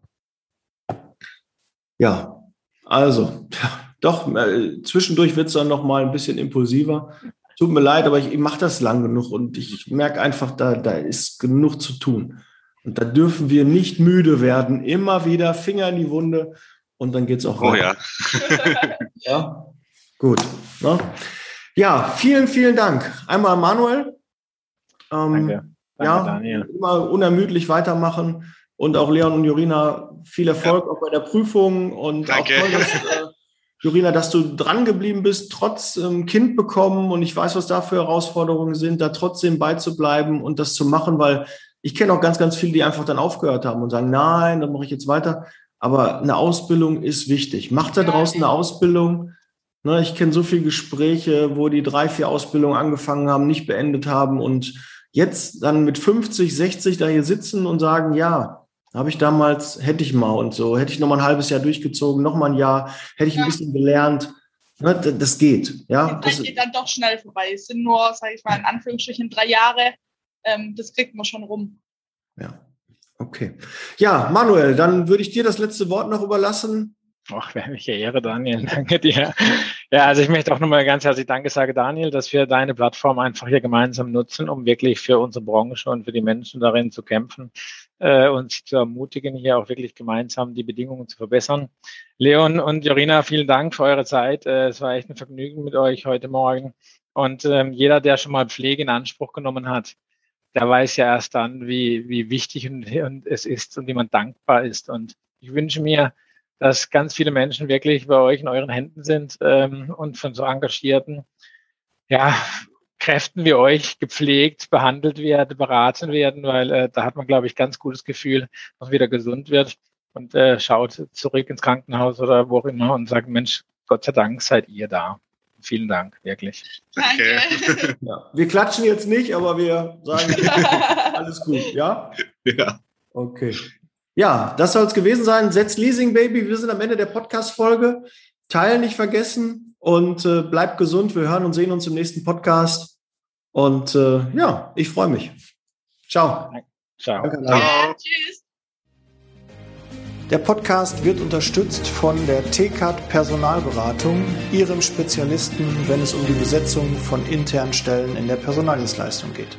Ja, also *laughs* doch, äh, zwischendurch wird es dann noch mal ein bisschen impulsiver. Tut mir leid, aber ich, ich mache das lang genug und ich merke einfach, da, da ist genug zu tun. Und da dürfen wir nicht müde werden. Immer wieder Finger in die Wunde und dann geht es auch oh, weiter. ja. *laughs* ja, gut. Ne? Ja, vielen, vielen Dank. Einmal Manuel. Ähm, Danke. Danke, ja, Daniel. immer unermüdlich weitermachen. Und auch Leon und Jorina, viel Erfolg ja. auch bei der Prüfung und Danke. auch toll, dass, äh, Jorina, dass du dran geblieben bist, trotz ähm, Kind bekommen und ich weiß, was da für Herausforderungen sind, da trotzdem beizubleiben und das zu machen, weil ich kenne auch ganz, ganz viele, die einfach dann aufgehört haben und sagen, nein, dann mache ich jetzt weiter. Aber eine Ausbildung ist wichtig. Macht da draußen eine Ausbildung. Ne, ich kenne so viele Gespräche, wo die drei, vier Ausbildungen angefangen haben, nicht beendet haben und jetzt dann mit 50, 60 da hier sitzen und sagen, ja, habe ich damals, hätte ich mal und so, hätte ich noch mal ein halbes Jahr durchgezogen, noch mal ein Jahr, hätte ich ja. ein bisschen gelernt. Ne, das geht. Ja, die Zeit geht dann doch schnell vorbei. Es sind nur, sage ich mal, in Anführungsstrichen drei Jahre. Ähm, das kriegt man schon rum. Ja, okay. Ja, Manuel, dann würde ich dir das letzte Wort noch überlassen. Ach, welche Ehre, Daniel. *laughs* Danke dir. Ja, also ich möchte auch nochmal ganz herzlich Danke sagen, Daniel, dass wir deine Plattform einfach hier gemeinsam nutzen, um wirklich für unsere Branche und für die Menschen darin zu kämpfen äh, und sie zu ermutigen, hier auch wirklich gemeinsam die Bedingungen zu verbessern. Leon und Jorina, vielen Dank für eure Zeit. Äh, es war echt ein Vergnügen mit euch heute Morgen. Und ähm, jeder, der schon mal Pflege in Anspruch genommen hat, der weiß ja erst dann, wie, wie wichtig und, und es ist und wie man dankbar ist. Und ich wünsche mir, dass ganz viele Menschen wirklich bei euch in euren Händen sind ähm, und von so engagierten, ja, Kräften wie euch gepflegt, behandelt werden, beraten werden, weil äh, da hat man, glaube ich, ganz gutes Gefühl, dass man wieder gesund wird und äh, schaut zurück ins Krankenhaus oder wo auch immer und sagt, Mensch, Gott sei Dank seid ihr da. Vielen Dank, wirklich. Danke. *laughs* Ja. Wir klatschen jetzt nicht, aber wir sagen *laughs* alles gut, ja? Ja. Okay. Ja, das soll es gewesen sein. Setz Leasing Baby. Wir sind am Ende der Podcast-Folge. Teilen nicht vergessen und äh, bleibt gesund. Wir hören und sehen uns im nächsten Podcast. Und äh, ja, ich freue mich. Ciao. Ciao. Danke. Ciao. Tschüss. Der Podcast wird unterstützt von der TCAT Personalberatung, Ihrem Spezialisten, wenn es um die Besetzung von internen Stellen in der Personaldienstleistung geht.